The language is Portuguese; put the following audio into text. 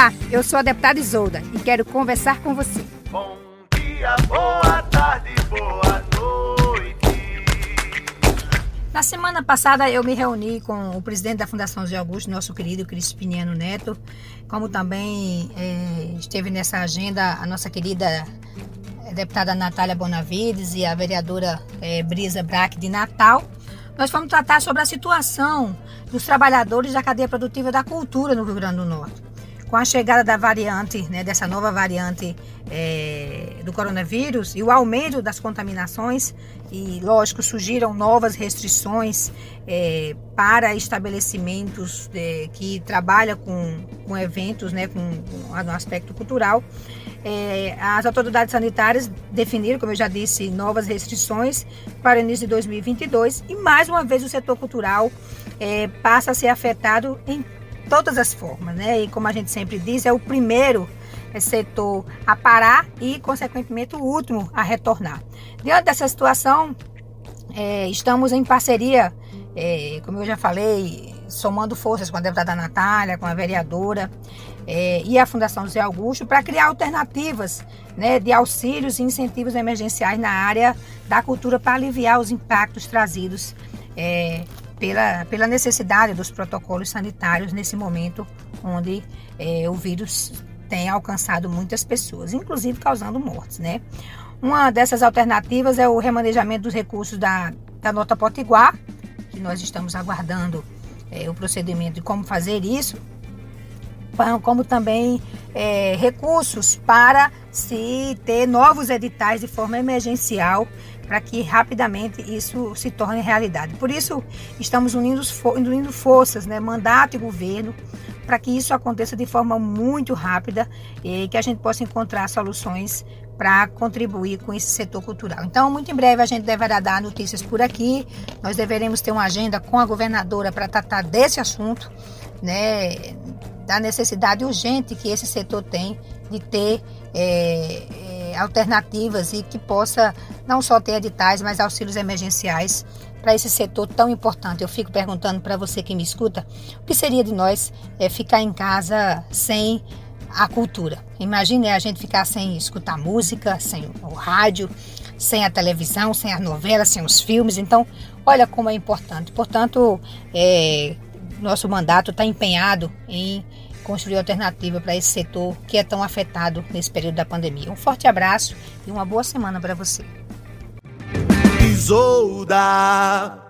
Olá, eu sou a deputada Isolda e quero conversar com você. Bom dia, boa tarde, boa noite. Na semana passada eu me reuni com o presidente da Fundação Zé Augusto, nosso querido Crispiniano Neto, como também eh, esteve nessa agenda a nossa querida eh, deputada Natália Bonavides e a vereadora eh, Brisa Braque de Natal. Nós vamos tratar sobre a situação dos trabalhadores da cadeia produtiva da cultura no Rio Grande do Norte com a chegada da variante, né, dessa nova variante é, do coronavírus e o aumento das contaminações, e lógico, surgiram novas restrições é, para estabelecimentos é, que trabalham com, com eventos, né, com, com no aspecto cultural. É, as autoridades sanitárias definiram, como eu já disse, novas restrições para o início de 2022 e mais uma vez o setor cultural é, passa a ser afetado em todas as formas, né? E como a gente sempre diz, é o primeiro setor a parar e, consequentemente, o último a retornar. Diante dessa situação, é, estamos em parceria, é, como eu já falei, somando forças com a deputada Natália, com a vereadora é, e a Fundação José Augusto para criar alternativas né, de auxílios e incentivos emergenciais na área da cultura para aliviar os impactos trazidos é, pela, pela necessidade dos protocolos sanitários nesse momento onde é, o vírus tem alcançado muitas pessoas, inclusive causando mortes, né? Uma dessas alternativas é o remanejamento dos recursos da, da nota Potiguar, que nós estamos aguardando é, o procedimento de como fazer isso, como também é, recursos para se ter novos editais de forma emergencial para que rapidamente isso se torne realidade. Por isso, estamos unindo, unindo forças, né, mandato e governo, para que isso aconteça de forma muito rápida e que a gente possa encontrar soluções para contribuir com esse setor cultural. Então, muito em breve a gente deverá dar notícias por aqui. Nós deveremos ter uma agenda com a governadora para tratar desse assunto, né, da necessidade urgente que esse setor tem de ter é, é, alternativas e que possa não só ter editais, mas auxílios emergenciais para esse setor tão importante. Eu fico perguntando para você que me escuta, o que seria de nós é, ficar em casa sem a cultura? Imagine a gente ficar sem escutar música, sem o rádio, sem a televisão, sem as novelas, sem os filmes. Então, olha como é importante. Portanto, é, nosso mandato está empenhado em construir alternativa para esse setor que é tão afetado nesse período da pandemia. Um forte abraço e uma boa semana para você. Isolda.